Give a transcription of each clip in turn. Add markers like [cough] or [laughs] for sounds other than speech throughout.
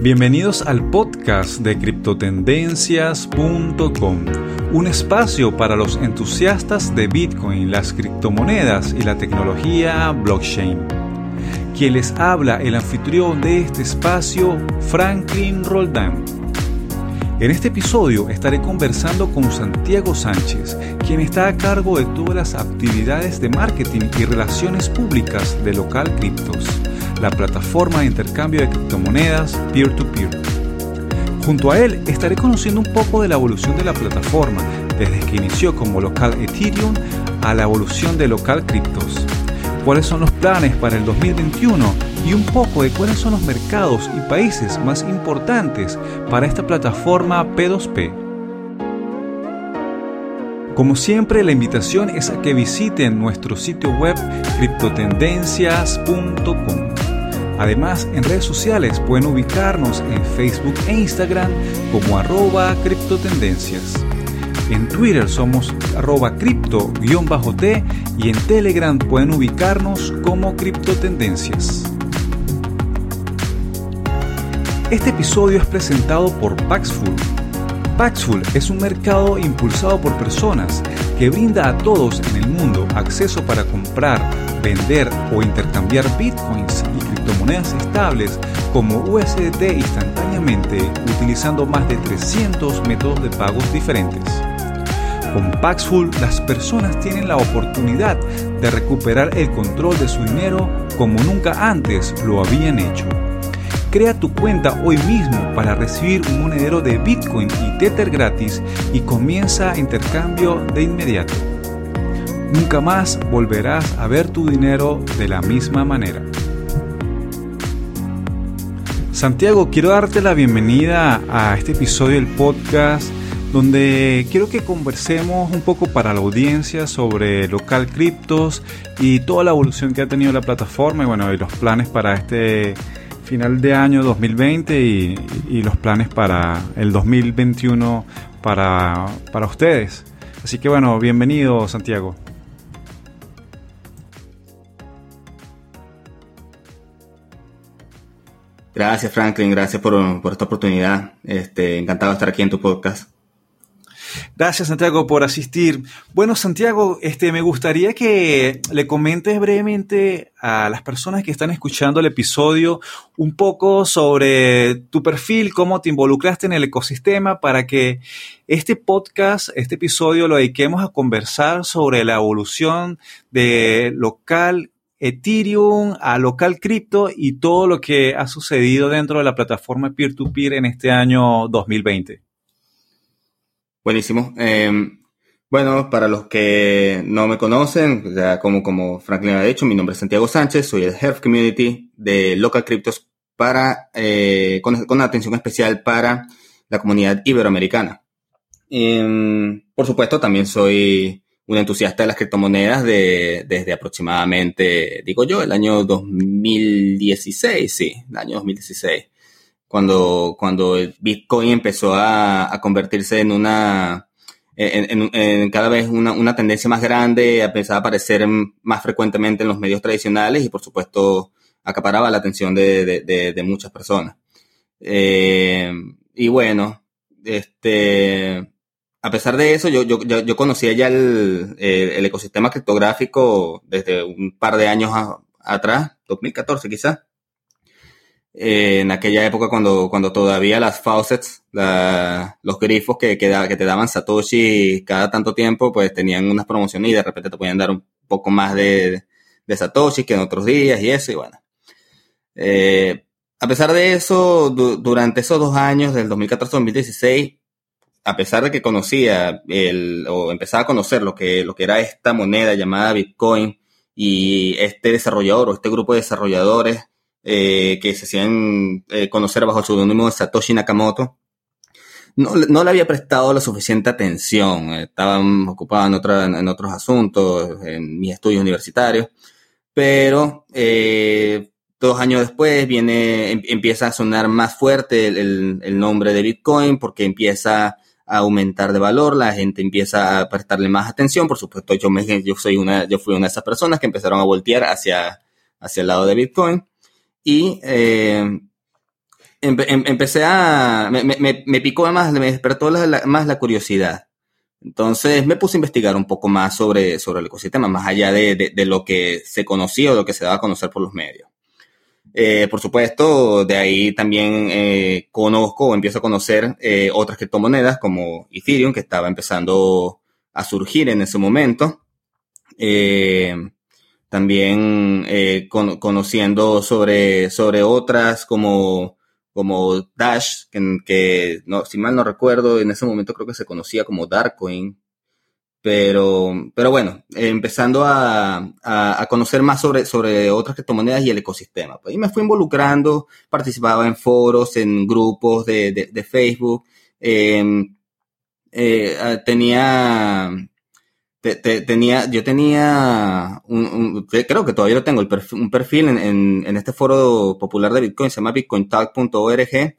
Bienvenidos al podcast de criptotendencias.com, un espacio para los entusiastas de Bitcoin, las criptomonedas y la tecnología blockchain. Quien les habla el anfitrión de este espacio, Franklin Roldán. En este episodio estaré conversando con Santiago Sánchez, quien está a cargo de todas las actividades de marketing y relaciones públicas de Local Criptos la plataforma de intercambio de criptomonedas peer-to-peer. Junto a él estaré conociendo un poco de la evolución de la plataforma, desde que inició como local Ethereum a la evolución de local criptos. Cuáles son los planes para el 2021 y un poco de cuáles son los mercados y países más importantes para esta plataforma P2P. Como siempre, la invitación es a que visiten nuestro sitio web criptotendencias.com. Además, en redes sociales pueden ubicarnos en Facebook e Instagram como arroba criptotendencias. En Twitter somos arroba cripto-t y en Telegram pueden ubicarnos como criptotendencias. Este episodio es presentado por Paxful. Paxful es un mercado impulsado por personas que brinda a todos en el mundo acceso para comprar, vender o intercambiar bitcoins monedas estables como USDT instantáneamente utilizando más de 300 métodos de pagos diferentes. Con Paxful las personas tienen la oportunidad de recuperar el control de su dinero como nunca antes lo habían hecho. Crea tu cuenta hoy mismo para recibir un monedero de Bitcoin y Tether gratis y comienza intercambio de inmediato. Nunca más volverás a ver tu dinero de la misma manera. Santiago, quiero darte la bienvenida a este episodio del podcast donde quiero que conversemos un poco para la audiencia sobre local criptos y toda la evolución que ha tenido la plataforma y bueno, y los planes para este final de año 2020 y, y los planes para el 2021 para, para ustedes. Así que bueno, bienvenido Santiago. Gracias, Franklin. Gracias por, esta oportunidad. Este, encantado de estar aquí en tu podcast. Gracias, Santiago, por asistir. Bueno, Santiago, este, me gustaría que le comentes brevemente a las personas que están escuchando el episodio un poco sobre tu perfil, cómo te involucraste en el ecosistema para que este podcast, este episodio lo dediquemos a conversar sobre la evolución de local Ethereum, a local cripto y todo lo que ha sucedido dentro de la plataforma peer-to-peer en este año 2020. Buenísimo. Em, bueno, para los que no me conocen, ya como, como Franklin ha dicho, mi nombre es Santiago Sánchez, soy el Health Community de Local Cryptos para, eh, con, atención especial para la comunidad iberoamericana. Em, por supuesto, también soy un entusiasta de las criptomonedas de, desde aproximadamente, digo yo, el año 2016, sí, el año 2016, cuando, cuando el Bitcoin empezó a, convertirse en una, en, cada vez una, tendencia más grande, empezó a aparecer más frecuentemente en los medios tradicionales y por supuesto acaparaba la atención de, muchas personas. Eh, y bueno, este, a pesar de eso, yo, yo, yo conocía ya el, el, ecosistema criptográfico desde un par de años atrás, 2014 quizás. Eh, en aquella época cuando, cuando todavía las faucets, los grifos que, que, que, te daban Satoshi cada tanto tiempo, pues tenían unas promociones y de repente te podían dar un poco más de, de Satoshi que en otros días y eso, y bueno. Eh, a pesar de eso, durante esos dos años, del 2014-2016, a pesar de que conocía el, o empezaba a conocer lo que, lo que era esta moneda llamada Bitcoin y este desarrollador o este grupo de desarrolladores eh, que se hacían eh, conocer bajo el seudónimo de Satoshi Nakamoto, no, no, le había prestado la suficiente atención. Estaba ocupado en, otra, en otros asuntos, en mis estudios universitarios, pero eh, dos años después viene, em, empieza a sonar más fuerte el nombre de Bitcoin porque empieza aumentar de valor, la gente empieza a prestarle más atención, por supuesto yo, me, yo, soy una, yo fui una de esas personas que empezaron a voltear hacia, hacia el lado de Bitcoin y eh, empecé a, me, picó más, me despertó más la curiosidad. Entonces me puse a investigar un poco más sobre, sobre el ecosistema, más allá de, lo que se conocía o lo que se daba a conocer por los medios. Eh, por supuesto, de ahí también eh, conozco o empiezo a conocer eh, otras criptomonedas como Ethereum, que estaba empezando a surgir en ese momento. también conociendo sobre, sobre otras como como Dash, que, no, si mal no recuerdo, en ese momento creo que se conocía como Darkcoin. Pero, pero bueno, empezando a, a, conocer más sobre, sobre otras criptomonedas y el ecosistema. Pues, y me fui involucrando, participaba en foros, en grupos de, de, Facebook. Em, eh, tenía tenía, yo tenía un, creo que todavía lo tengo, un perfil en, en, este foro popular de Bitcoin, se llama bitcointalk.org,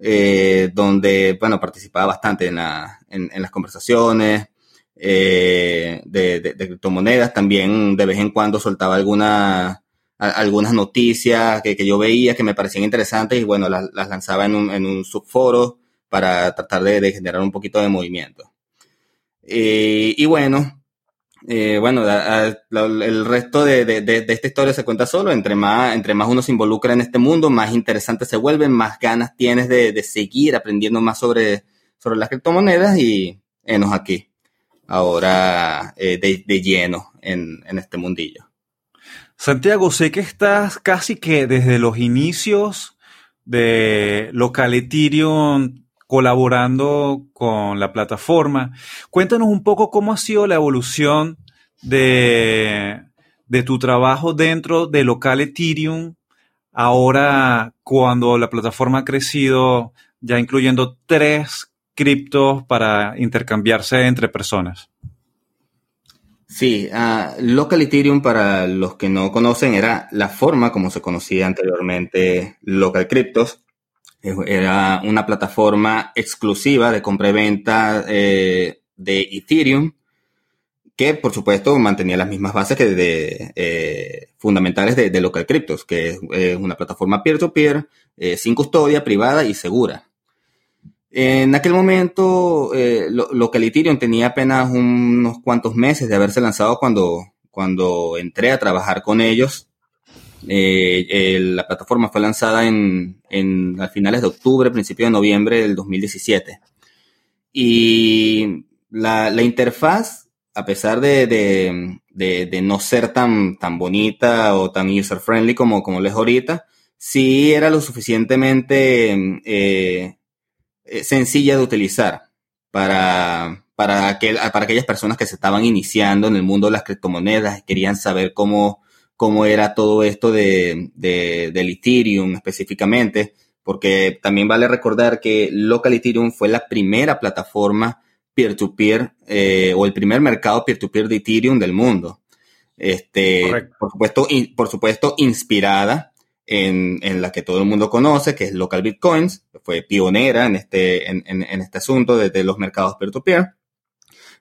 eh, donde, bueno, participaba bastante en, la, en, las conversaciones eh, de, de, criptomonedas. También de vez en cuando soltaba alguna, algunas noticias que, que, yo veía que me parecían interesantes y, bueno, las, las lanzaba en un, en un subforo para tratar de, generar un poquito de movimiento. Eh, y bueno, eh, bueno, el resto de, esta historia se cuenta solo. Entre más, entre más uno se involucra en este mundo, más interesante se vuelve, más ganas tienes de, seguir aprendiendo más sobre, sobre las criptomonedas y enos aquí, ahora eh, de, lleno en, este mundillo. Santiago, sé que estás casi que desde los inicios de Local Ethereum colaborando con la plataforma. Cuéntanos un poco cómo ha sido la evolución de, tu trabajo dentro de local Ethereum, ahora cuando la plataforma ha crecido, ya incluyendo tres criptos para intercambiarse entre personas. Sí, uh, Local Ethereum, para los que no conocen, era la forma como se conocía anteriormente Local Cryptos. Era una plataforma exclusiva de compra y venta eh, de Ethereum, que por supuesto mantenía las mismas bases que de, eh, fundamentales de, Local Cryptos, que es una plataforma peer-to-peer, eh, sin custodia, privada y segura. En aquel momento, Local Ethereum tenía apenas unos cuantos meses de haberse lanzado cuando, cuando entré a trabajar con ellos eh, la plataforma fue lanzada en, en, a finales de octubre, principio de noviembre del 2017. Y la, la interfaz, a pesar de, de, de, no ser tan, tan bonita o tan user-friendly como, como lo es ahorita, sí era lo suficientemente eh, eh, sencilla de utilizar para, para, aquel, para aquellas personas que se estaban iniciando en el mundo de las criptomonedas, querían saber cómo cómo era todo esto de, de, del Ethereum específicamente, porque también vale recordar que Local Ethereum fue la primera plataforma peer-to-peer eh, o el primer mercado peer-to-peer de Ethereum del mundo. Este, por supuesto, por supuesto, inspirada en, en, la que todo el mundo conoce, que es Local Bitcoins, fue pionera en este, en, en, este asunto de, los mercados peer-to-peer.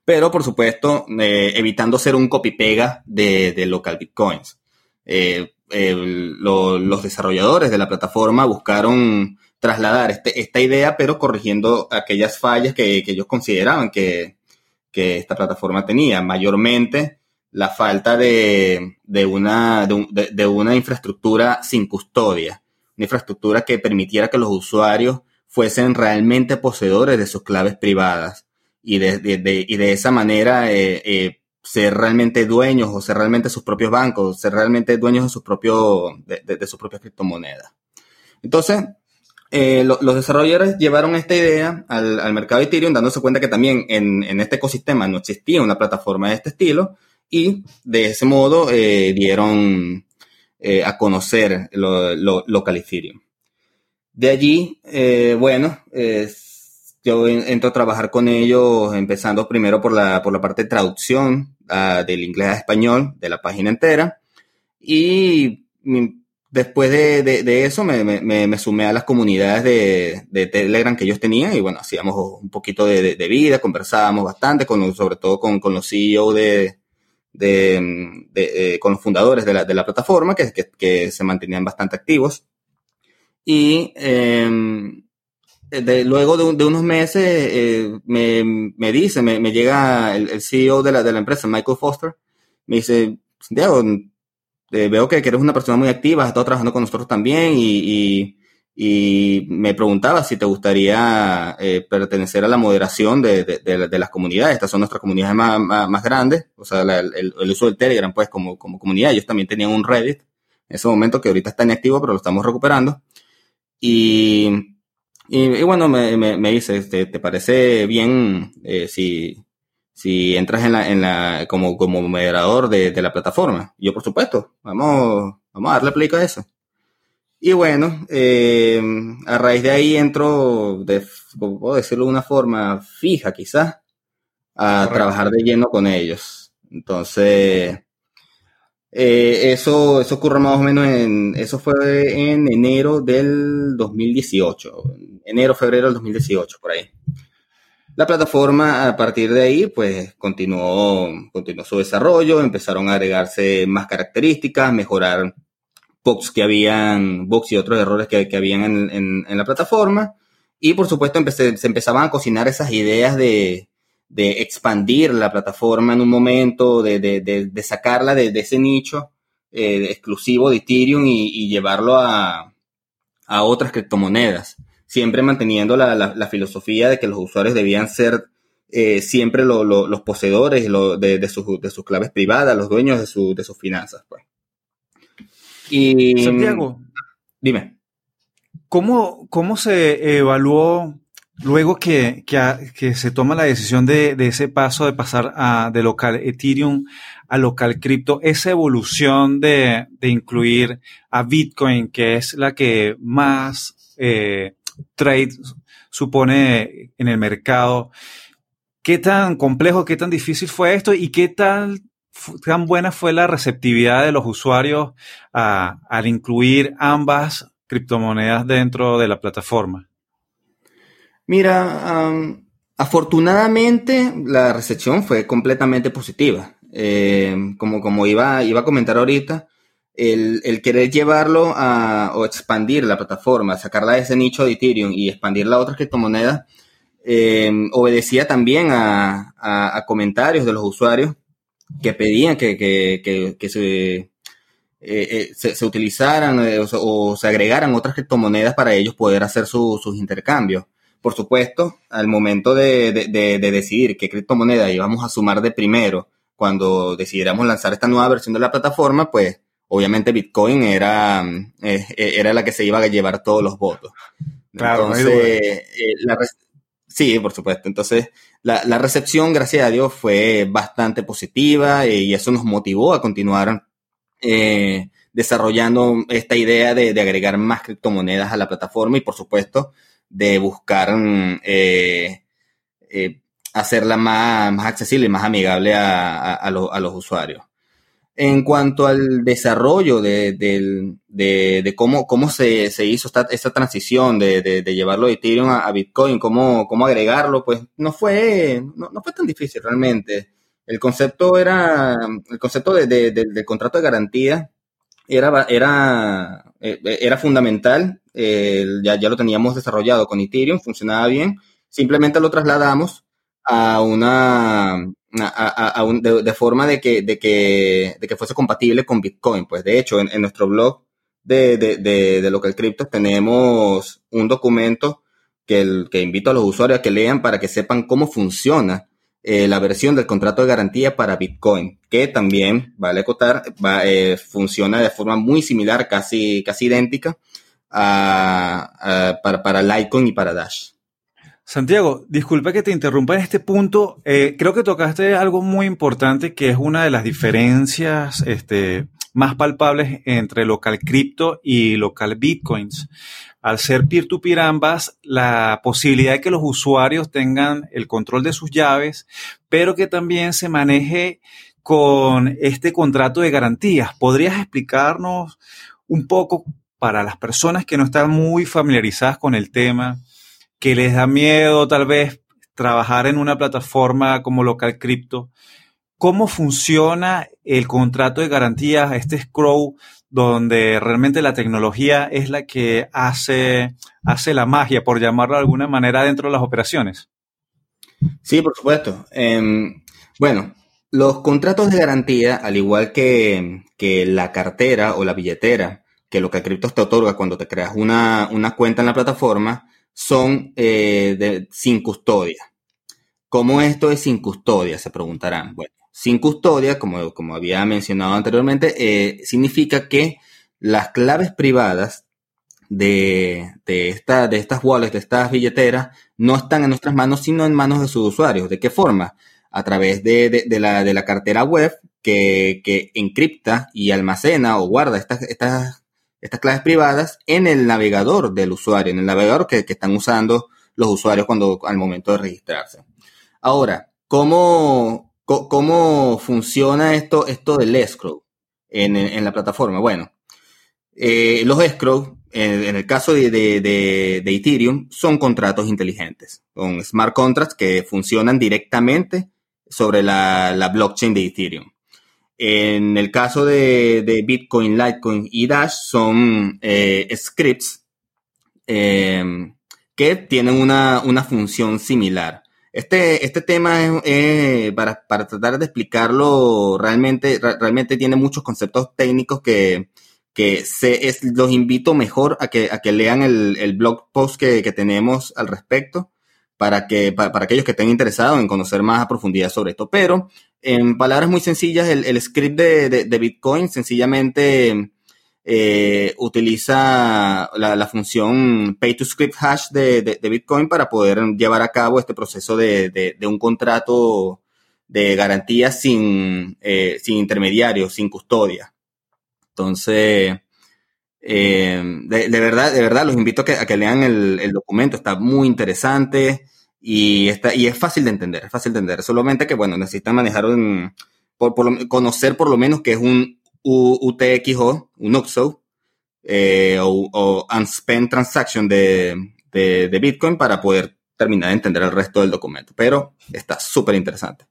pero por supuesto, eh, evitando ser un copy-pega de, de, Local Bitcoins. Eh, los desarrolladores de la plataforma buscaron trasladar este, esta idea, pero corrigiendo aquellas fallas que, ellos consideraban que, esta plataforma tenía. Mayormente la falta de, una, de, una infraestructura sin custodia, una infraestructura que permitiera que los usuarios fuesen realmente poseedores de sus claves privadas y de, y de esa manera eh, eh, ser realmente dueños o ser realmente sus propios bancos, ser realmente dueños de sus propios, de, propias criptomonedas. Entonces, eh, los desarrolladores llevaron esta idea al, mercado de Ethereum, dándose cuenta que también en, este ecosistema no existía una plataforma de este estilo y de ese modo eh, dieron eh, a conocer lo, local Ethereum. De allí, bueno, yo entro a trabajar con ellos, empezando primero por la, por la parte de traducción del inglés a español de la página entera. Y después de, eso me, sumé a las comunidades de, Telegram que ellos tenían y bueno, hacíamos un poquito de, vida, conversábamos bastante, con, sobre todo con, los CEO de, con los fundadores de la, plataforma que, que, se mantenían bastante activos. Y em, luego de, unos meses eh, me, dice, me, llega el, CEO de la, de la empresa, Michael Foster, me dice, Santiago, eh, veo que, eres una persona muy activa, has estado trabajando con nosotros también y, me preguntaba si te gustaría eh, pertenecer a la moderación de, las comunidades. Estas son nuestras comunidades más, grandes, o sea, el, uso del Telegram, pues, como, como comunidad. Ellos también tenían un Reddit en ese momento que ahorita está inactivo, pero lo estamos recuperando. Y, y, bueno, me, me, dice, este, ¿te parece bien eh, si, si entras en la, en la, como, como moderador de, de la plataforma. Yo, por supuesto, vamos, vamos a darle play a eso. Y bueno, eh, a raíz de ahí entro, de, puedo decirlo de una forma fija quizás, a trabajar de lleno con ellos. Entonces, eh, eso, eso ocurre más o menos en, eso fue en enero del 2018, enero, febrero del 2018, por ahí. La plataforma a partir de ahí pues continuó, continuó su desarrollo, empezaron a agregarse más características, mejorar bugs que habían, bugs y otros errores que, habían en, la plataforma. Y por supuesto se empezaban a cocinar esas ideas de, expandir la plataforma en un momento, de, sacarla de, ese nicho eh, exclusivo de Ethereum y, llevarlo a, otras criptomonedas siempre manteniendo la, filosofía de que los usuarios debían ser eh, siempre los poseedores de, sus, claves privadas, los dueños de sus finanzas. Pues. Y, Santiago, dime. ¿Cómo, cómo se evaluó luego que, que, que, se toma la decisión de, de ese paso de pasar a, de local Ethereum a local cripto, esa evolución de, de incluir a Bitcoin, que es la que más eh, trade supone en el mercado. ¿Qué tan complejo, qué tan difícil fue esto y qué tan, tan buena fue la receptividad de los usuarios al incluir ambas criptomonedas dentro de la plataforma? Mira, afortunadamente la recepción fue completamente positiva. Eh, como, como iba, iba a comentar ahorita, el, querer llevarlo a, o expandir la plataforma, sacarla de ese nicho de Ethereum y expandirla a otras criptomonedas, eh, obedecía también a, comentarios de los usuarios que pedían que, se, eh, eh, se, utilizaran o, se agregaran otras criptomonedas para ellos poder hacer sus intercambios. Por supuesto, al momento de, de, decidir qué criptomoneda íbamos a sumar de primero, cuando decidiéramos lanzar esta nueva versión de la plataforma, pues obviamente Bitcoin era, eh, eh, era la que se iba a llevar todos los votos. Claro, Entonces, eh, sí, por supuesto. Entonces, la, recepción, gracias a Dios, fue bastante positiva y eso nos motivó a continuar desarrollando esta idea de, agregar más criptomonedas a la plataforma y, por supuesto, de buscar hacerla más, más accesible y más amigable a los usuarios. En cuanto al desarrollo de, de, cómo, cómo se, se hizo esta, esta transición de, de, llevarlo de Ethereum a, Bitcoin, cómo, cómo agregarlo, pues no fue, no, fue tan difícil realmente. El concepto era, el concepto de, del contrato de garantía era, era, eh, era fundamental. ya, ya lo teníamos desarrollado con Ethereum, funcionaba bien. Simplemente lo trasladamos a una, de, forma de que, de, que, de que fuese compatible con Bitcoin. Pues de hecho, en, nuestro blog de, de, de, Local Crypto tenemos un documento que, el, que invito a los usuarios a que lean para que sepan cómo funciona eh, la versión del contrato de garantía para Bitcoin, que también, vale acotar, va, eh, funciona de forma muy similar, casi, casi idéntica a, para, para Litecoin y para Dash. Santiago, disculpa que te interrumpa en este punto. Eh, creo que tocaste algo muy importante que es una de las diferencias este, más palpables entre local cripto y local bitcoins. Al ser peer-to-peer ambas, la posibilidad de que los usuarios tengan el control de sus llaves, pero que también se maneje con este contrato de garantías. ¿Podrías explicarnos un poco para las personas que no están muy familiarizadas con el tema? Que les da miedo tal vez trabajar en una plataforma como local cripto, ¿cómo funciona el contrato de garantías, este scroll, donde realmente la tecnología es la que hace, hace la magia, por llamarlo de alguna manera, dentro de las operaciones? Sí, por supuesto. Em, bueno, los contratos de garantía, al igual que, la cartera o la billetera, que lo que te otorga cuando te creas una, cuenta en la plataforma, son eh, de, sin custodia. ¿Cómo esto es sin custodia? Se preguntarán. Bueno, sin custodia, como, como había mencionado anteriormente, eh, significa que las claves privadas de, de, esta, de estas wallets, de estas billeteras, no están en nuestras manos, sino en manos de sus usuarios. ¿De qué forma? A través de, la, de la, cartera web que, que, encripta y almacena o guarda estas, estas, estas, claves privadas en el navegador del usuario, en el navegador que, que están usando los usuarios cuando, al momento de registrarse. Ahora, ¿cómo, cómo funciona esto, esto del escrow en, en la plataforma? Bueno, eh, los escrow en, el caso de, Ethereum, son contratos inteligentes, son smart contracts que funcionan directamente sobre la, blockchain de Ethereum. En el caso de, Bitcoin, Litecoin y Dash, son eh, scripts em, que tienen una, función similar. Este, este tema es, para, tratar de explicarlo, realmente, realmente tiene muchos conceptos técnicos que, que se, los invito mejor a que, a que lean el, blog post que, tenemos al respecto para, que, para, aquellos que estén interesados en conocer más a profundidad sobre esto. Pero en palabras muy sencillas, el, script de, Bitcoin sencillamente eh, utiliza la, función pay to script hash de, Bitcoin para poder llevar a cabo este proceso de, un contrato de garantía sin, eh, sin intermediarios, sin custodia. Entonces, eh, de, verdad, de verdad, los invito a que, a que lean el, documento, está muy interesante y, está, y es fácil de entender, es fácil de entender. Solamente que, bueno, necesitan manejar un, por, conocer por lo menos que es un UTXO, un UXO, eh, o, Unspent Transaction de, de, Bitcoin para poder terminar de entender el resto del documento. Pero está súper interesante.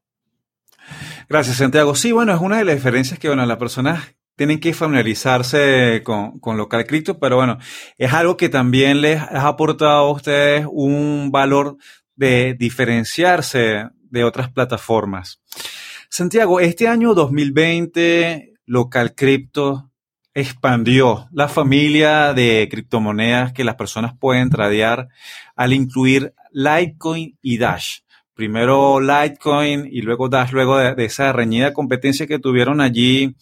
Gracias, Santiago. Sí, bueno, es una de las diferencias que, bueno, las personas tienen que familiarizarse con, con local cripto, pero bueno, es algo que también les ha aportado a ustedes un valor de diferenciarse de otras plataformas. Santiago, este año 2020, local cripto expandió la familia de criptomonedas que las personas pueden tradear al incluir Litecoin y Dash primero Litecoin y luego Dash, luego de, esa reñida competencia que tuvieron allí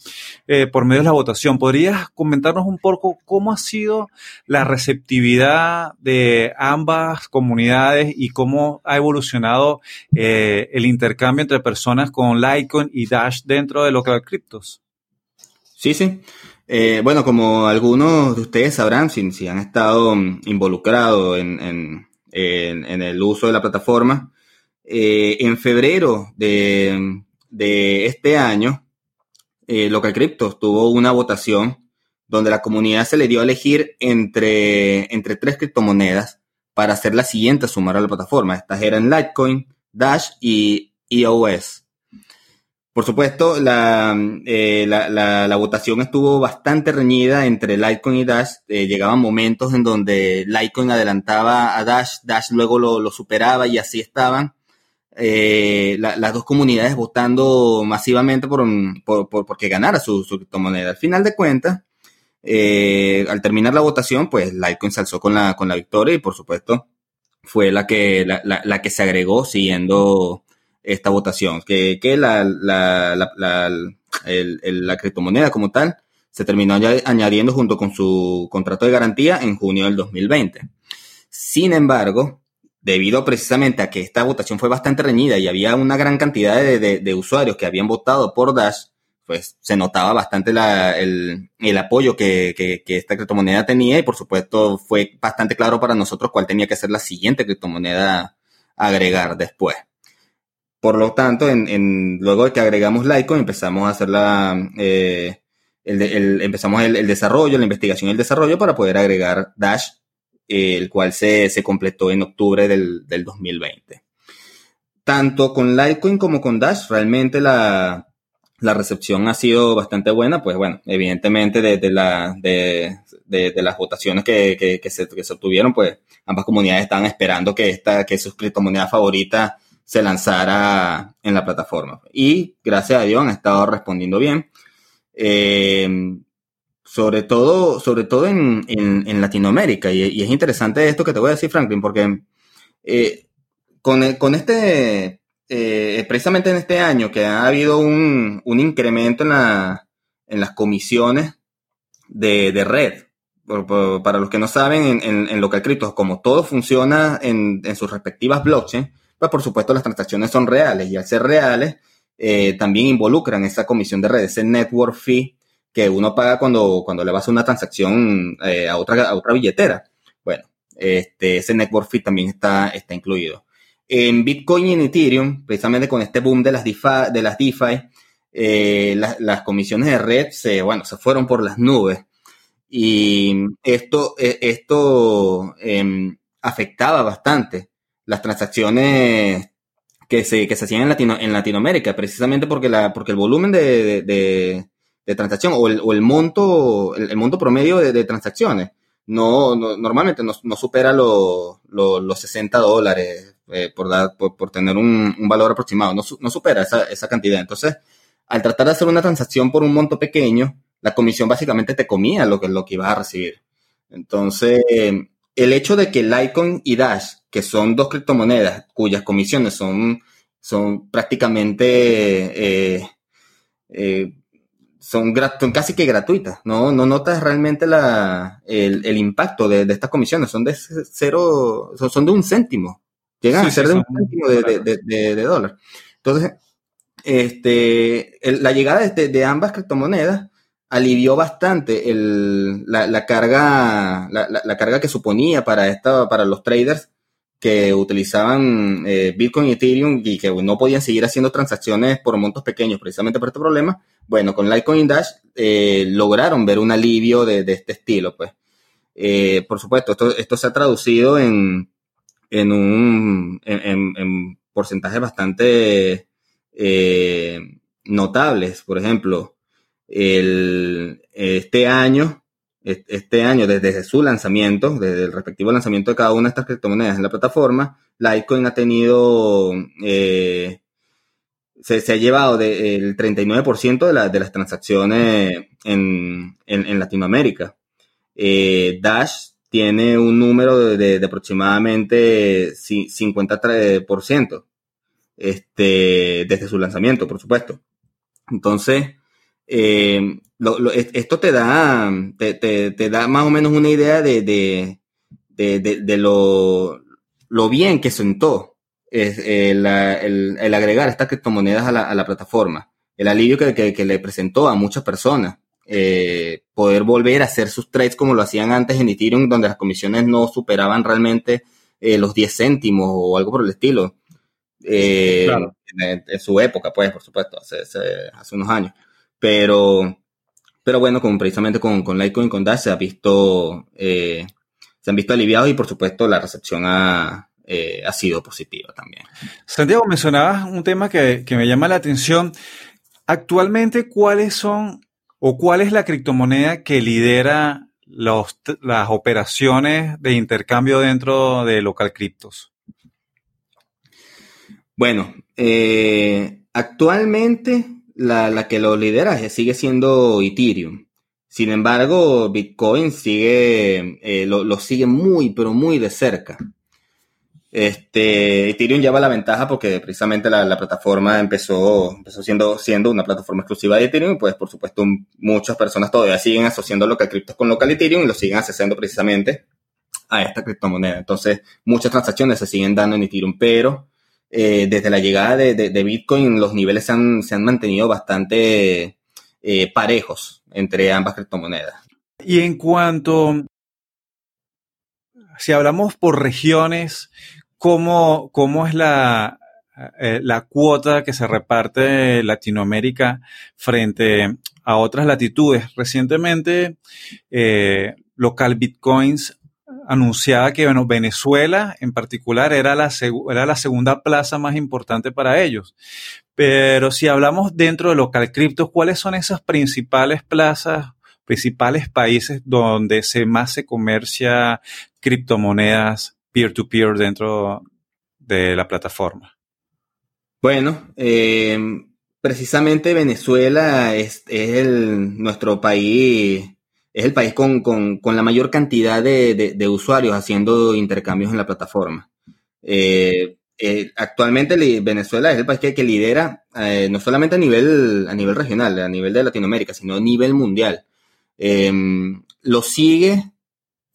eh, por medio de la votación. ¿Podrías comentarnos un poco cómo ha sido la receptividad de ambas comunidades y cómo ha evolucionado eh, el intercambio entre personas con Litecoin y Dash dentro de local criptos? Sí, sí. Eh, bueno, como algunos de ustedes sabrán, si, si han estado mm, involucrados en el uso de la plataforma, eh, en febrero de, este año, eh, Local Cryptos tuvo una votación donde la comunidad se le dio a elegir entre, tres criptomonedas para hacer la siguiente a sumar a la plataforma. Estas eran Litecoin, Dash y EOS. Por supuesto, la, eh, la, votación estuvo bastante reñida entre Litecoin y Dash. llegaban momentos en donde Litecoin adelantaba a Dash, Dash luego lo superaba y así estaban eh, las dos comunidades votando masivamente por, por, por porque ganara su, criptomoneda. Al final de cuentas, eh, al terminar la votación, pues Litecoin se alzó con la, con la victoria y por supuesto fue la que, la, la, que se agregó siguiendo esta votación, que, que la, la, el, la criptomoneda como tal se terminó añadiendo junto con su contrato de garantía en junio del 2020. Sin embargo, debido precisamente a que esta votación fue bastante reñida y había una gran cantidad de, usuarios que habían votado por Dash, pues se notaba bastante el, apoyo que, esta criptomoneda tenía y por supuesto fue bastante claro para nosotros cuál tenía que ser la siguiente criptomoneda a agregar después. Por lo tanto, en, luego de que agregamos Litecoin, empezamos a hacer la, eh, empezamos el, el desarrollo, la investigación y el desarrollo para poder agregar Dash el cual se, completó en octubre del, 2020. tanto con Litecoin como con Dash, realmente la, recepción ha sido bastante buena, pues bueno, evidentemente de, la, de, las votaciones que, se, que, se, obtuvieron, pues ambas comunidades estaban esperando que, esta, que su criptomoneda favorita se lanzara en la plataforma. Y gracias a Dios han estado respondiendo bien. Eh, sobre todo, sobre todo en, Latinoamérica. Y, es interesante esto que te voy a decir, Franklin, porque eh, con, con, este, eh, precisamente en este año que ha habido un, incremento en, la, en las comisiones de, red. para los que no saben, en, en, local cripto, como todo funciona en, sus respectivas blockchains, pues por supuesto las transacciones son reales y al ser reales, eh, también involucran esa comisión de red, ese network fee que uno paga cuando, cuando le vas a una transacción eh, a, otra, a otra billetera. Bueno, este, ese network fee también está, está incluido. En Bitcoin y en Ethereum, precisamente con este boom de las DeFi, de las DeFi eh, las comisiones de red se, bueno, se fueron por las nubes. Y esto, e, esto em, afectaba bastante las transacciones que se, que se hacían en, Latino, en Latinoamérica, precisamente porque, la, porque el volumen de, de, transacción o el, o el monto, el, monto promedio de, transacciones no, normalmente no, supera los 60 dólares eh, por, dar, por, tener un, valor aproximado, no, no supera esa, esa, cantidad. Entonces, al tratar de hacer una transacción por un monto pequeño, la comisión básicamente te comía lo que, lo que ibas a recibir. Entonces, el hecho de que Litecoin y Dash, que son dos criptomonedas cuyas comisiones son, son prácticamente eh, eh, son, casi que gratuitas, ¿no? No notas realmente la, el, impacto de, estas comisiones, son de cero, son, de un céntimo, llegan a ser de un céntimo de, dólar. Entonces, este, la llegada de, ambas criptomonedas alivió bastante la, carga, la, carga que suponía para, esta, para los traders que utilizaban eh, Bitcoin y Ethereum y que no podían seguir haciendo transacciones por montos pequeños precisamente por este problema, bueno, con Litecoin Dash eh, lograron ver un alivio de, este estilo, pues. Eh, por supuesto, esto, esto se ha traducido en, en un en, porcentajes bastante notables. Por ejemplo, el, este año este año, desde su lanzamiento, desde el respectivo lanzamiento de cada una de estas criptomonedas en la plataforma, Litecoin ha tenido, eh, se, ha llevado el 39% de, de, las transacciones en, Latinoamérica. Eh, Dash tiene un número de, de aproximadamente 50% este, desde su lanzamiento, por supuesto. Entonces, eh, esto te da, te, da más o menos una idea de, de, lo, lo, bien que sentó el, el, agregar estas criptomonedas a la, a la plataforma, el alivio que, le presentó a muchas personas. Eh, poder volver a hacer sus trades como lo hacían antes en Ethereum, donde las comisiones no superaban realmente eh, los 10 céntimos o algo por el estilo. en, su época, pues, por supuesto, hace, hace unos años. Pero, pero bueno, como precisamente con, con Litecoin y con Dash se ha visto, eh, se han visto aliviados y por supuesto la recepción ha, eh, ha sido positiva también. Santiago, mencionabas un tema que, que me llama la atención. Actualmente, ¿cuáles son o cuál es la criptomoneda que lidera los, las operaciones de intercambio dentro de local criptos? Bueno, eh, actualmente la, que lo lidera sigue siendo Ethereum. Sin embargo, Bitcoin sigue, eh, lo, sigue muy, pero muy de cerca. Este, Ethereum lleva la ventaja porque precisamente la, plataforma empezó, empezó siendo, siendo una plataforma exclusiva de Ethereum y pues por supuesto muchas personas todavía siguen asociando local criptos con local Ethereum y lo siguen accesando precisamente a esta criptomoneda. Entonces muchas transacciones se siguen dando en Ethereum, pero eh, desde la llegada de, Bitcoin los niveles se han, mantenido bastante eh, parejos entre ambas criptomonedas. Y en cuanto, si hablamos por regiones, ¿cómo, es la, eh, la cuota que se reparte Latinoamérica frente a otras latitudes? Recientemente, Local Bitcoins anunciaba que bueno, Venezuela en particular era la, era la segunda plaza más importante para ellos. Pero si hablamos dentro de local cripto, ¿cuáles son esas principales plazas, principales países donde se más se comercia criptomonedas peer-to-peer dentro de la plataforma? Bueno, eh, precisamente Venezuela es, el, nuestro país es el país con, la mayor cantidad de, usuarios haciendo intercambios en la plataforma. Eh, eh, actualmente Venezuela es el país que, lidera eh, no solamente a nivel, a nivel regional, a nivel de Latinoamérica, sino a nivel mundial. Em, lo sigue,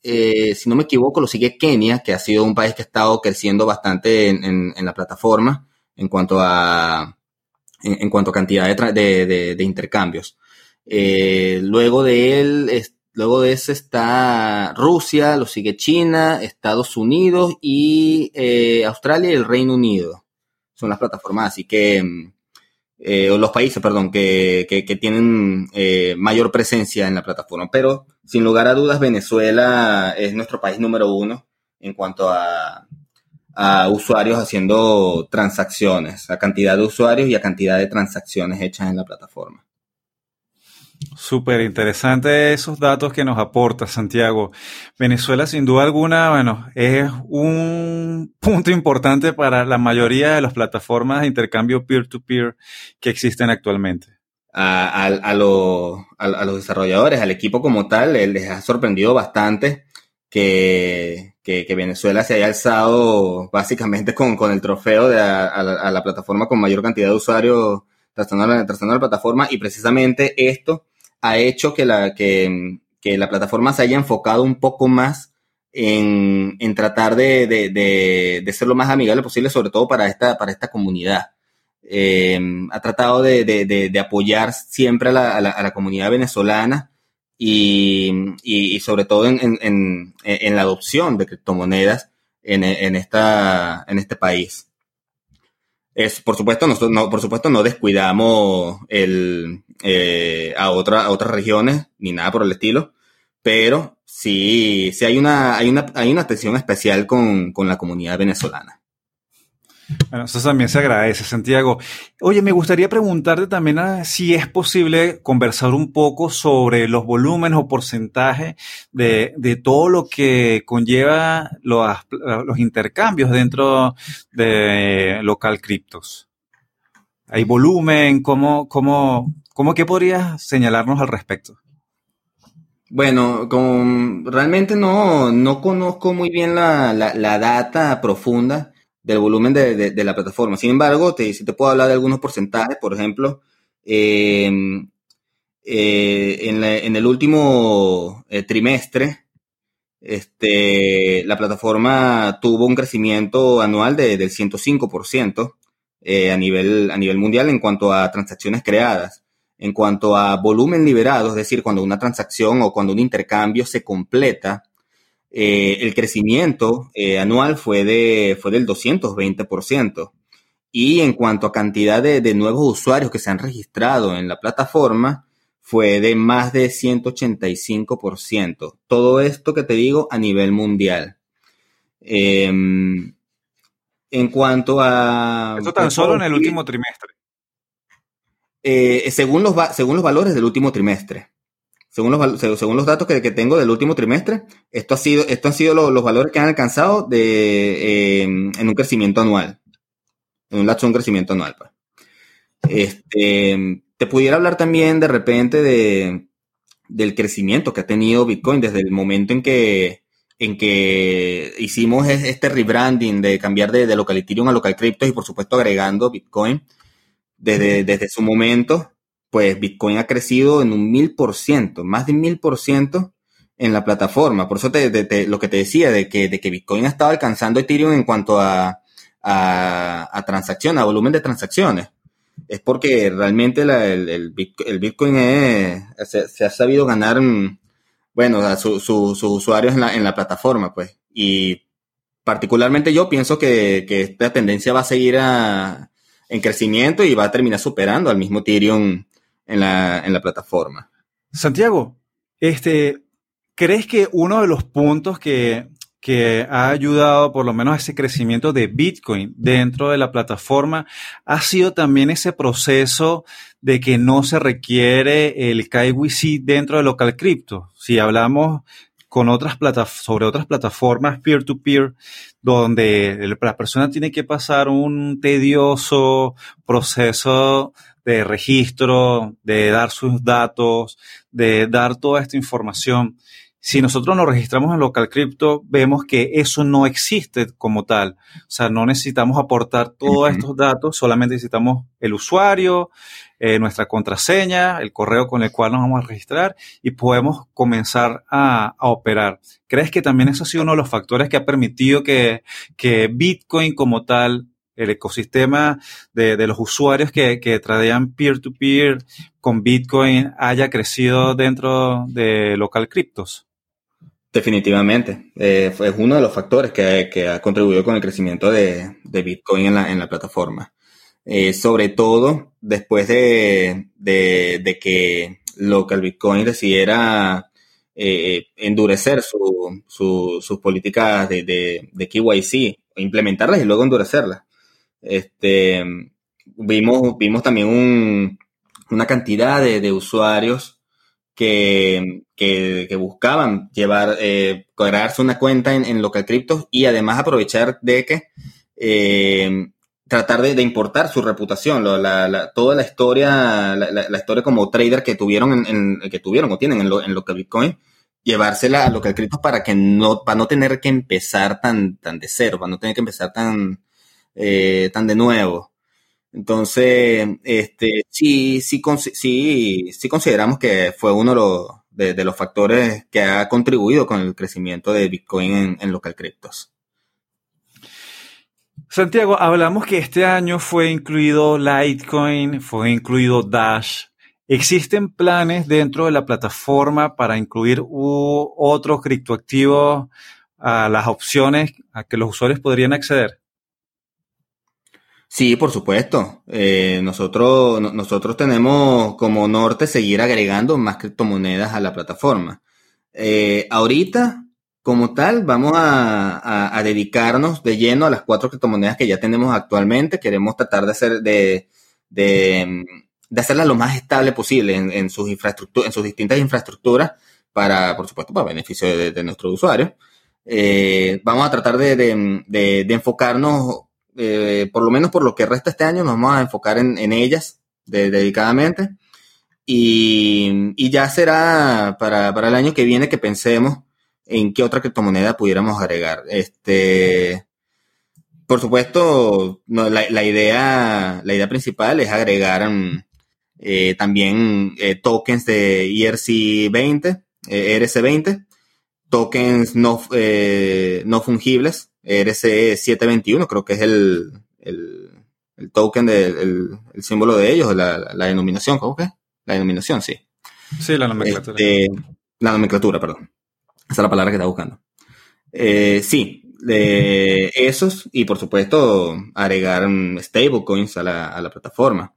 si no me equivoco, lo sigue Kenia, que ha sido un país que ha estado creciendo bastante en, la plataforma en cuanto a, en, cuanto a cantidad de intercambios. Eh, luego de él, luego de ese está Rusia, lo sigue China, Estados Unidos y eh, Australia y el Reino Unido. Son las plataformas, así que, eh, los países, perdón, que, tienen mayor presencia en la plataforma. Pero, sin lugar a dudas, Venezuela es nuestro país número uno en cuanto a, a usuarios haciendo transacciones, a cantidad de usuarios y a cantidad de transacciones hechas en la plataforma. Súper interesante esos datos que nos aporta Santiago. Venezuela, sin duda alguna, bueno, es un punto importante para la mayoría de las plataformas de intercambio peer-to-peer que existen actualmente. A, los desarrolladores, al equipo como tal, les ha sorprendido bastante que, Venezuela se haya alzado básicamente con, el trofeo de a, la, plataforma con mayor cantidad de usuarios trazando la, la plataforma y precisamente esto ha hecho que la, que, la plataforma se haya enfocado un poco más en, tratar de, ser lo más amigable posible, sobre todo para esta, para esta comunidad. Eh, ha tratado de, apoyar siempre a la, comunidad venezolana y, sobre todo en, la adopción de criptomonedas en, esta, en este país. Es, por supuesto, nosotros no, por supuesto, no descuidamos el, eh, a, otra, a otras regiones ni nada por el estilo, pero sí, sí hay una, hay una, hay una atención especial con, con la comunidad venezolana. Bueno, eso también se agradece, Santiago. Oye, me gustaría preguntarte también ah, si es posible conversar un poco sobre los volúmenes o porcentaje de, de todo lo que conlleva los, los intercambios dentro de local criptos. ¿Hay volumen? ¿Cómo, cómo, cómo qué podrías señalarnos al respecto? Bueno, con, realmente no, no conozco muy bien la, la, la data profunda del volumen de, la plataforma. Sin embargo, te, si te puedo hablar de algunos porcentajes, por ejemplo, em, eh, en, el último eh, trimestre, este, la plataforma tuvo un crecimiento anual de, del 105% eh, a, nivel, a nivel mundial en cuanto a transacciones creadas. En cuanto a volumen liberado, es decir, cuando una transacción o cuando un intercambio se completa, eh, el crecimiento eh, anual fue, de, fue del 220%. Y en cuanto a cantidad de, nuevos usuarios que se han registrado en la plataforma, fue de más de 185%. Todo esto que te digo a nivel mundial. Em, en cuanto a... Esto tan solo en el último trimestre. Eh, según, los, según los valores del último trimestre. Según los, según los datos que, tengo del último trimestre, esto, ha sido, esto han sido los, valores que han alcanzado de, em, en un crecimiento anual. En un lapso de un crecimiento anual. Pues. Este, te pudiera hablar también de repente de, del crecimiento que ha tenido Bitcoin desde el momento en que, en que hicimos este rebranding de cambiar de, de local Ethereum a local crypto y por supuesto agregando Bitcoin desde, desde su momento pues Bitcoin ha crecido en un mil por ciento, más de mil por ciento en la plataforma. Por eso te, lo que te decía de que, de que Bitcoin ha estado alcanzando Ethereum en cuanto a, a, a transacciones, a volumen de transacciones. Es porque realmente el, Bitcoin se, ha sabido ganar, mm, bueno, a sus usuarios en la, en la plataforma, pues. Y particularmente yo pienso que, que esta tendencia va a seguir en crecimiento y va a terminar superando al mismo Ethereum en la, plataforma. Santiago, este, ¿crees que uno de los puntos que, que ha ayudado por lo menos a ese crecimiento de Bitcoin dentro de la plataforma ha sido también ese proceso de que no se requiere el KYC dentro de local crypto. Si hablamos con otras sobre otras plataformas peer-to-peer, donde la persona tiene que pasar un tedioso proceso de registro, de dar sus datos, de dar toda esta información. Si nosotros nos registramos en Local Crypto, vemos que eso no existe como tal. O sea, no necesitamos aportar todos estos datos, solamente necesitamos el usuario, eh, nuestra contraseña, el correo con el cual nos vamos a registrar y podemos comenzar a, operar. ¿Crees que también eso ha sido uno de los factores que ha permitido que, que Bitcoin como tal el ecosistema de, los usuarios que, que tradean peer-to-peer con Bitcoin haya crecido dentro de local criptos? Definitivamente. Eh, es uno de los factores que, ha contribuido con el crecimiento de, Bitcoin en la, plataforma. Eh, sobre todo después de, que Local Bitcoin decidiera eh, endurecer sus políticas de, de, KYC, implementarlas y luego endurecerlas. Este, vimos, vimos también una cantidad de, usuarios que, buscaban llevar, eh, crearse una cuenta en, local crypto y además aprovechar de que eh, tratar de, importar su reputación, toda la historia, la, historia como trader que tuvieron, en, que tuvieron o tienen en, lo, en local Bitcoin, llevársela a local crypto para que no, para no tener que empezar tan, tan de cero, para no tener que empezar tan, eh, tan de nuevo. Entonces, este, sí, sí, sí, sí consideramos que fue uno de los, factores que ha contribuido con el crecimiento de Bitcoin en, local criptos. Santiago, hablamos que este año fue incluido Litecoin, fue incluido Dash. ¿Existen planes dentro de la plataforma para incluir otros criptoactivos a las opciones a que los usuarios podrían acceder? Sí, por supuesto. Eh, nosotros, nosotros tenemos como norte seguir agregando más criptomonedas a la plataforma. Eh, ahorita, como tal, vamos a, dedicarnos de lleno a las cuatro criptomonedas que ya tenemos actualmente. Queremos tratar de hacer de, de, hacerlas lo más estable posible en, sus infraestructuras, en sus distintas infraestructuras para, por supuesto, para beneficio de, de nuestros usuarios. Eh, vamos a tratar de, de enfocarnos eh, por lo menos por lo que resta este año, nos vamos a enfocar en, ellas dedicadamente. Y, ya será para, el año que viene que pensemos en qué otra criptomoneda pudiéramos agregar. Este, por supuesto, la, idea, la idea principal es agregar mm, eh, también eh, tokens de ERC20, ERC20, tokens no, no fungibles RC721, creo que es el, token, del el, símbolo de ellos, la, denominación, ¿cómo que? La denominación, sí. Sí, la nomenclatura. Este, la nomenclatura, perdón. Esa es la palabra que está buscando. Eh, sí, de esos y por supuesto agregar stablecoins a la, a la plataforma.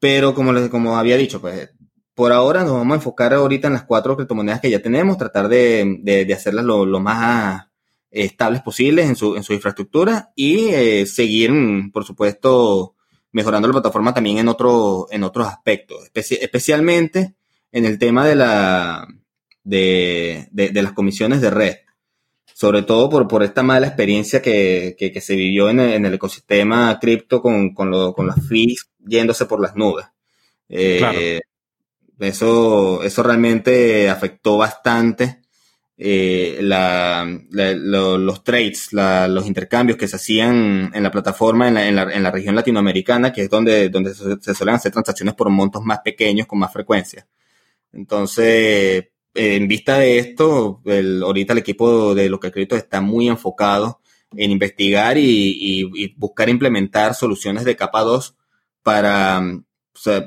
Pero como, les, como había dicho, pues por ahora nos vamos a enfocar ahorita en las cuatro criptomonedas que ya tenemos, tratar de, hacerlas lo, lo, más estables posibles en su, en su infraestructura y eh, seguir, por supuesto, mejorando la plataforma también en, otro, en otros aspectos, especialmente en el tema de, la, de, de, las comisiones de red, sobre todo por, por esta mala experiencia que, que, se vivió en el, ecosistema cripto con, con, lo, con las fees yéndose por las nubes. Eh, eso, eso realmente afectó bastante eh, los trades, los intercambios que se hacían en la plataforma en la, en la, región latinoamericana, que es donde, donde se, suelen hacer transacciones por montos más pequeños con más frecuencia. Entonces, en vista de esto, el, ahorita el equipo de lo que crédito está muy enfocado en investigar y, buscar implementar soluciones de capa 2 para,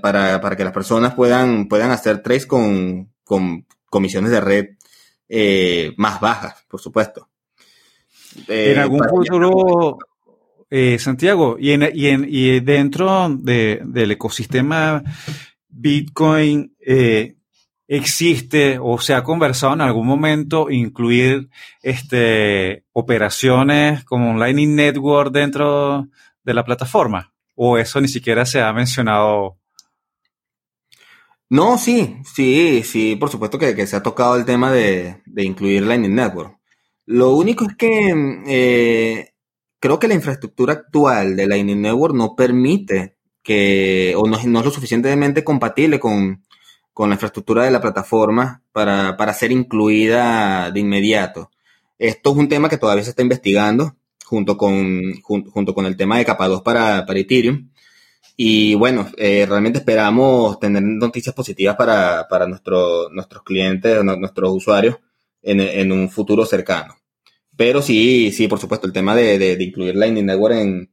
para, para que las personas puedan, puedan hacer trades con, con comisiones de red eh, más bajas, por supuesto. en algún futuro, eh, Santiago, y, en, y, en, y dentro de, del ecosistema Bitcoin, eh, existe o se ha conversado en algún momento incluir este, operaciones como un Lightning Network dentro de la plataforma? ¿O eso ni siquiera se ha mencionado? No, sí, sí, sí, por supuesto que, se ha tocado el tema de, incluir Lightning Network. Lo único es que eh, creo que la infraestructura actual de Lightning Network no permite que, o no, no es lo suficientemente compatible con, con la infraestructura de la plataforma para, para ser incluida de inmediato. Esto es un tema que todavía se está investigando junto con, junto, con el tema de capa 2 para, para Ethereum. Y bueno, eh, realmente esperamos tener noticias positivas para, para nuestro, nuestros clientes, nuestros usuarios en, en, un futuro cercano. Pero sí, sí, por supuesto, el tema de, de, incluir Lightning Network en,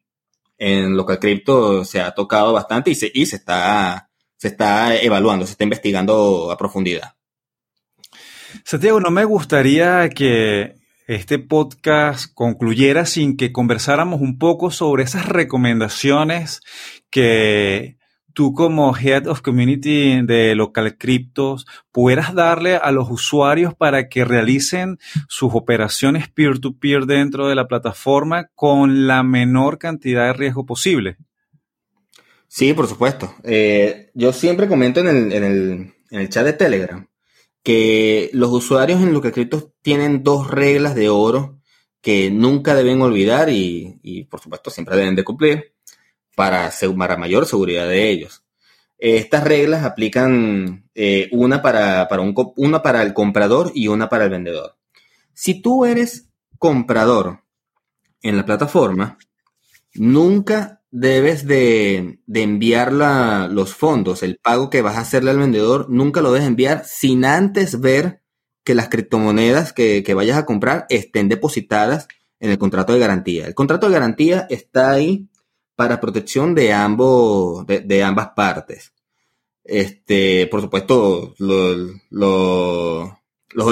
en local crypto se ha tocado bastante y se, y se está se está evaluando, se está investigando a profundidad. Santiago, no me gustaría que este podcast concluyera sin que conversáramos un poco sobre esas recomendaciones que tú como Head of Community de Local Cryptos pudieras darle a los usuarios para que realicen sus operaciones peer-to-peer dentro de la plataforma con la menor cantidad de riesgo posible. Sí, por supuesto. Eh, yo siempre comento en el, en, el, en el, chat de Telegram que los usuarios en Crypto tienen dos reglas de oro que nunca deben olvidar y, y por supuesto siempre deben de cumplir para, para mayor seguridad de ellos. Estas reglas aplican eh, una, para, para un, una para el comprador y una para el vendedor. Si tú eres comprador en la plataforma, nunca debes de, enviar los fondos, el pago que vas a hacerle al vendedor, nunca lo debes enviar sin antes ver que las criptomonedas que, vayas a comprar estén depositadas en el contrato de garantía. El contrato de garantía está ahí para protección de ambos, de, ambas partes. Este, por supuesto, los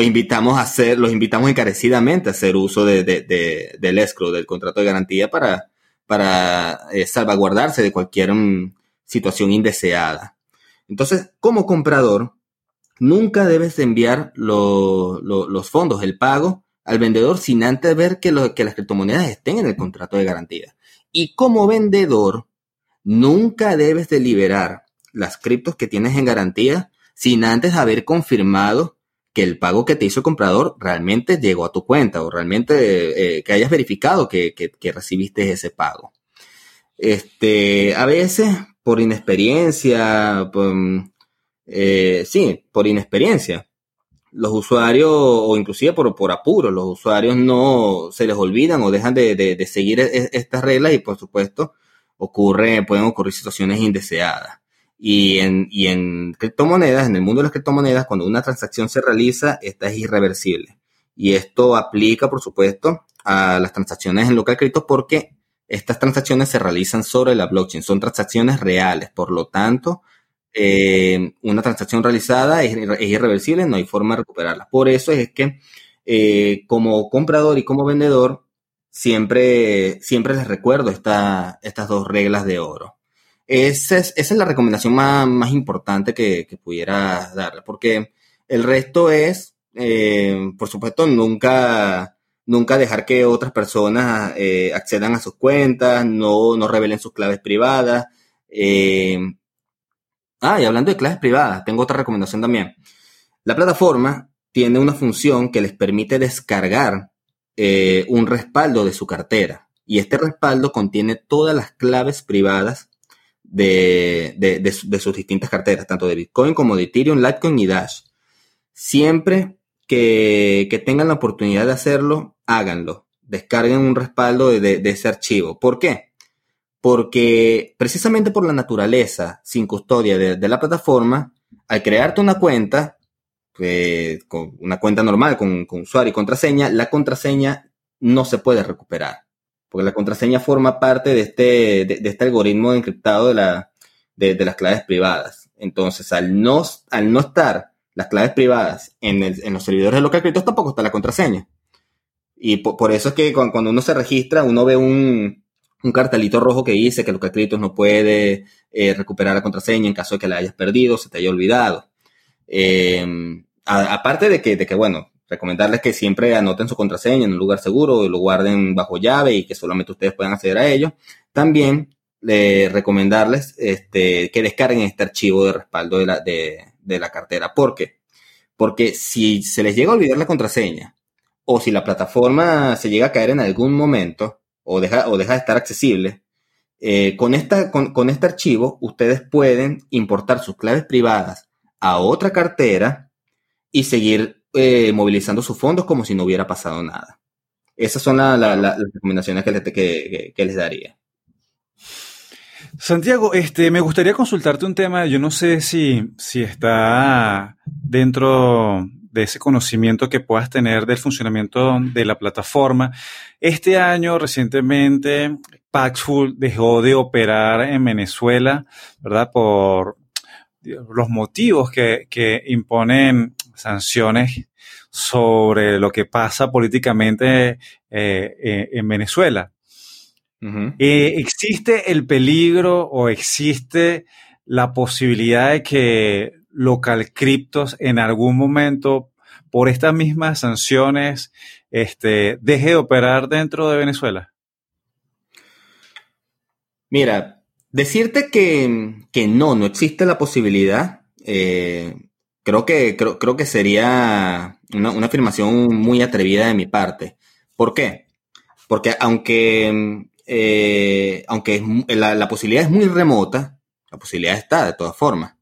invitamos a hacer, los invitamos encarecidamente a hacer uso de, del escrow, del contrato de garantía para, para eh, salvaguardarse de cualquier mm, situación indeseada. Entonces, como comprador, nunca debes enviar los fondos, el pago, al vendedor sin antes ver que, que las criptomonedas estén en el contrato de garantía. Y como vendedor, nunca debes de liberar las criptos que tienes en garantía sin antes haber confirmado que el pago que te hizo el comprador realmente llegó a tu cuenta o realmente eh, que hayas verificado que, recibiste ese pago. Este, a veces, por inexperiencia, eh, sí, por inexperiencia, los usuarios, o inclusive por, por apuro, los usuarios no se les olvidan o dejan de, seguir e, estas reglas y por supuesto ocurre, pueden ocurrir situaciones indeseadas. Y en, y en criptomonedas, en el mundo de las criptomonedas, cuando una transacción se realiza, esta es irreversible. Y esto aplica, por supuesto, a las transacciones en local cripto porque estas transacciones se realizan sobre la blockchain, son transacciones reales, por lo tanto, eh, una transacción realizada es, irreversible, no hay forma de recuperarla. Por eso es que eh, como comprador y como vendedor, siempre, siempre les recuerdo esta, estas dos reglas de oro. Esa es, la recomendación más, importante que, pudiera darle, porque el resto es, eh, por supuesto, nunca, nunca dejar que otras personas eh, accedan a sus cuentas, no, no revelen sus claves privadas. Eh, ah, y hablando de claves privadas, tengo otra recomendación también. La plataforma tiene una función que les permite descargar un respaldo de su cartera. Y este respaldo contiene todas las claves privadas de, sus distintas carteras, tanto de Bitcoin como de Ethereum, Litecoin y Dash. Siempre que, tengan la oportunidad de hacerlo, háganlo. Descarguen un respaldo de, ese archivo. ¿Por qué? Porque precisamente por la naturaleza sin custodia de, la plataforma, al crearte una cuenta, con una cuenta normal con, con usuario y contraseña, la contraseña no se puede recuperar porque la contraseña forma parte de este, de, este algoritmo encriptado de, la, de, las claves privadas. Entonces, al no, al no estar las claves privadas en, en los servidores de local cryptos, tampoco está la contraseña. Y por, eso es que cuando, uno se registra, uno ve un, un cartelito rojo que dice que local cryptos no puede eh, recuperar la contraseña en caso de que la hayas perdido, se te haya olvidado. Em, aparte de que, de que, bueno, recomendarles que siempre anoten su contraseña en un lugar seguro, y lo guarden bajo llave y que solamente ustedes puedan acceder a ello. También le recomendarles este, que descarguen este archivo de respaldo de la, de, de la cartera. ¿Por qué? Porque si se les llega a olvidar la contraseña o si la plataforma se llega a caer en algún momento o deja, o deja de estar accesible, eh, con, esta, con, con, este archivo ustedes pueden importar sus claves privadas a otra cartera y seguir eh, movilizando sus fondos como si no hubiera pasado nada. Esas son las recomendaciones que les, que, que les daría. Santiago, este, me gustaría consultarte un tema. Yo no sé si, si está dentro de ese conocimiento que puedas tener del funcionamiento de la plataforma. Este año, recientemente, Paxful dejó de operar en Venezuela, ¿verdad? Por los motivos que, que imponen sanciones sobre lo que pasa políticamente eh, en Venezuela. Eh, ¿Existe el peligro o existe la posibilidad de que local criptos en algún momento, por estas mismas sanciones, este, deje de operar dentro de Venezuela? Mira, decirte que, no, no existe la posibilidad, eh, creo, que, creo, creo, que sería una, una afirmación muy atrevida de mi parte. ¿Por qué? Porque aunque eh, aunque la, posibilidad es muy remota, la posibilidad está de todas formas.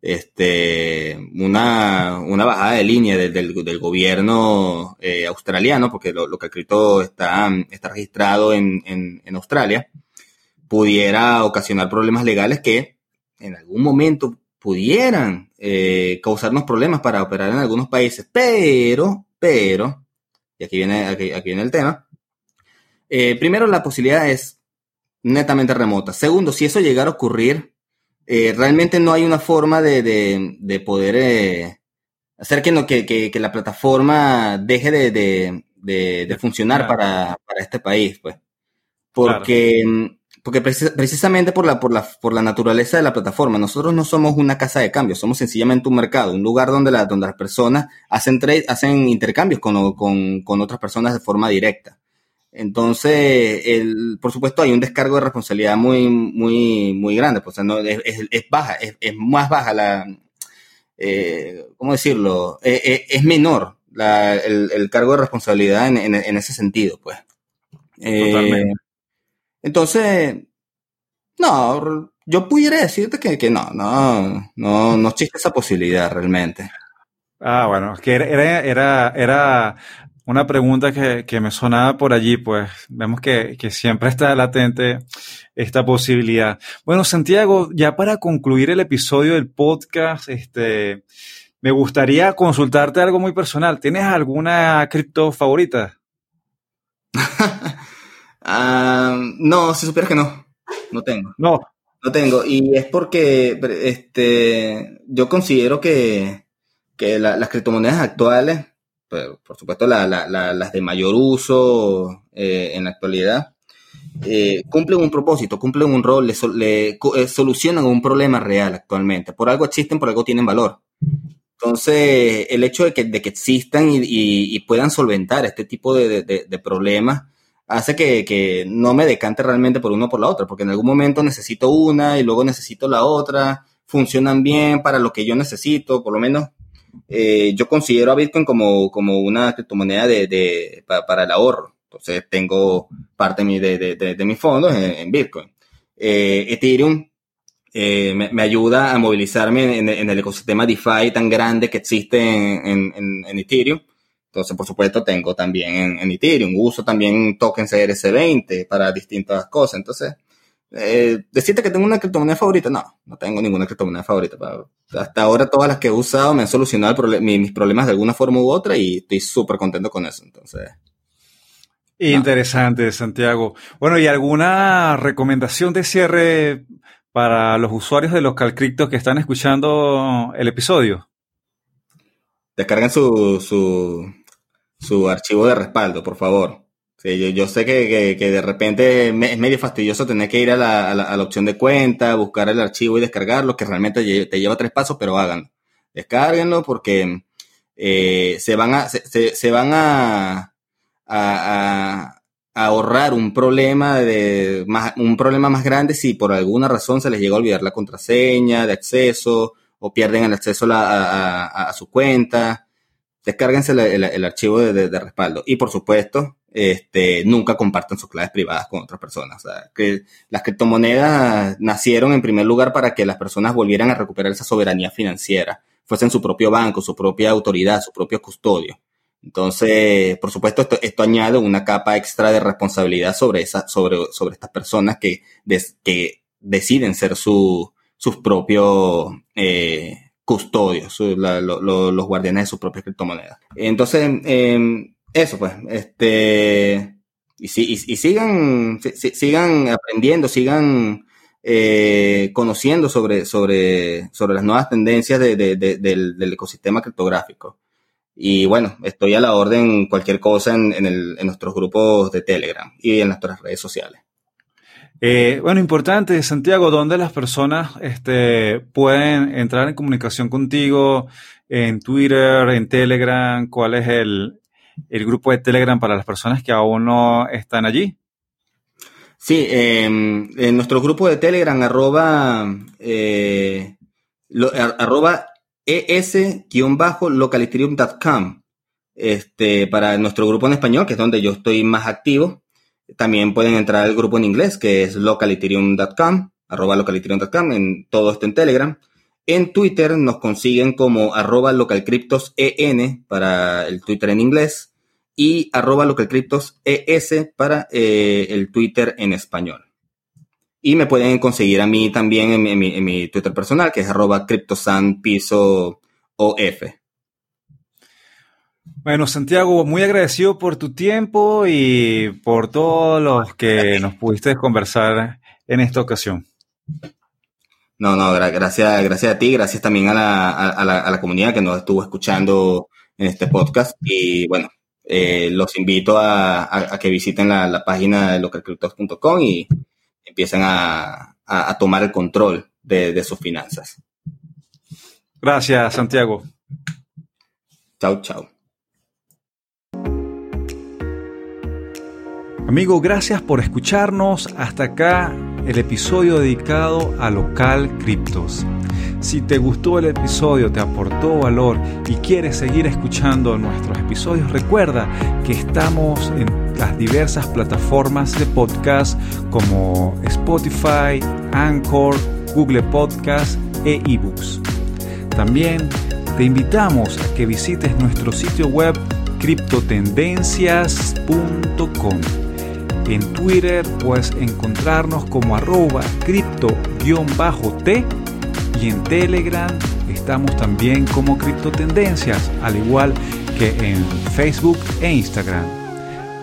Este, una, bajada de línea del, gobierno eh, australiano, porque lo, que escrito está, está registrado en, Australia, pudiera ocasionar problemas legales que en algún momento pudieran eh, causarnos problemas para operar en algunos países, pero, pero, y aquí viene, aquí viene el tema, eh, primero, la posibilidad es netamente remota. Segundo, si eso llegara a ocurrir, eh, realmente no hay una forma de, poder eh, hacer que, no, que, la plataforma deje de, funcionar para, este país, pues. Porque, porque precisamente por la, por, la, por la naturaleza de la plataforma, nosotros no somos una casa de cambio, somos sencillamente un mercado, un lugar donde, la, donde las personas hacen, hacen intercambios con, con otras personas de forma directa. Entonces, el, por supuesto, hay un descargo de responsabilidad muy, muy, muy grande. Pues, no, es, baja, es, más baja la, eh, ¿cómo decirlo? Eh, eh, es menor el, cargo de responsabilidad en, ese sentido, pues. Totalmente. Entonces, no, yo pudiera decirte que, que no, no, no, no existe esa posibilidad realmente. Ah, bueno, que era, era, era una pregunta que, me sonaba por allí, pues vemos que, siempre está latente esta posibilidad. Bueno, Santiago, ya para concluir el episodio del podcast, este, me gustaría consultarte algo muy personal. ¿Tienes alguna cripto favorita? [laughs] Ah, no, si supieras que no, no tengo. No. No tengo. Y es porque este, yo considero que, las criptomonedas actuales por supuesto las de mayor uso eh, en la actualidad, eh, cumplen un propósito, cumplen un rol, le, eh, solucionan un problema real actualmente. Por algo existen, por algo tienen valor. Entonces, el hecho de que, de que existan y, puedan solventar este tipo de, problemas hace que, que, no me decante realmente por uno o por la otra, porque en algún momento necesito una y luego necesito la otra, funcionan bien para lo que yo necesito, por lo menos eh, yo considero a Bitcoin como, como una criptomoneda de, de para el ahorro. Entonces tengo parte de, de, de mis fondos en, Bitcoin. Eh, Ethereum eh, me, ayuda a movilizarme en, el ecosistema DeFi tan grande que existe en, en Ethereum. Entonces, por supuesto, tengo también en, Ethereum. Uso también tokens ERC20 para distintas cosas. Entonces, eh, decirte que tengo una criptomoneda favorita, no, no tengo ninguna criptomoneda favorita. Hasta ahora todas las que he usado me han solucionado mis problemas de alguna forma u otra y estoy súper contento con eso. Entonces. Interesante, Santiago. Bueno, ¿y alguna recomendación de cierre para los usuarios de los Calcriptos que están escuchando el episodio? Descarguen su, su, su archivo de respaldo, por favor. Sí, yo, sé que, de repente es medio fastidioso tener que ir a la, opción de cuenta, buscar el archivo y descargarlo, que realmente te lleva tres pasos, pero háganlo. Descárguenlo porque eh, se van a, se, van a, a, ahorrar un problema de más, un problema más grande si por alguna razón se les llega a olvidar la contraseña de acceso o pierden el acceso a, su cuenta. Descárguense el, archivo de, respaldo. Y por supuesto, este, nunca compartan sus claves privadas con otras personas. que las criptomonedas nacieron en primer lugar para que las personas volvieran a recuperar esa soberanía financiera fuesen su propio banco, su propia autoridad, su propio custodio. Entonces, por supuesto, esto, añade una capa extra de responsabilidad sobre, esa, sobre, sobre estas personas que, que deciden ser su, sus propios eh, custodios, los guardianes de sus propias criptomonedas. Entonces, em, eso pues, este, y, y sigan, sigan aprendiendo, sigan eh, conociendo sobre, sobre, sobre las nuevas tendencias del, ecosistema criptográfico. Y bueno, estoy a la orden cualquier cosa en, nuestros grupos de Telegram y en nuestras redes sociales. Eh, bueno, importante, Santiago, ¿dónde las personas este, pueden entrar en comunicación contigo? En Twitter, en Telegram, ¿cuál es el, el grupo de Telegram para las personas que aún no están allí? Sí, em, en nuestro grupo de Telegram, arroba, eh, arroba es-localitrium.com, este, para nuestro grupo en español, que es donde yo estoy más activo. También pueden entrar al grupo en inglés, que es localitrium.com, arroba localitrium.com, en todo esto en Telegram. En Twitter nos consiguen como arroba localcryptosen para el Twitter en inglés y arroba localcryptos ES para eh, el Twitter en español. Y me pueden conseguir a mí también en, mi, Twitter personal, que es arroba piso OF. Bueno, Santiago, muy agradecido por tu tiempo y por todos los que nos pudiste conversar en esta ocasión. No, no, gracias, gracias a ti, gracias también a la, a la comunidad que nos estuvo escuchando en este podcast. Y bueno, eh, los invito a, que visiten la, página de localcryptos.com y empiecen a, tomar el control de, sus finanzas. Gracias, Santiago. Chao, chao. Amigo, gracias por escucharnos. Hasta acá el episodio dedicado a Local Criptos. Si te gustó el episodio, te aportó valor y quieres seguir escuchando nuestros episodios, recuerda que estamos en las diversas plataformas de podcast como Spotify, Anchor, Google Podcast e eBooks. También te invitamos a que visites nuestro sitio web criptotendencias.com. En Twitter puedes encontrarnos como arroba cripto-t y en Telegram estamos también como Criptotendencias, al igual que en Facebook e Instagram.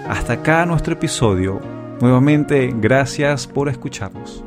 Hasta acá nuestro episodio. Nuevamente, gracias por escucharnos.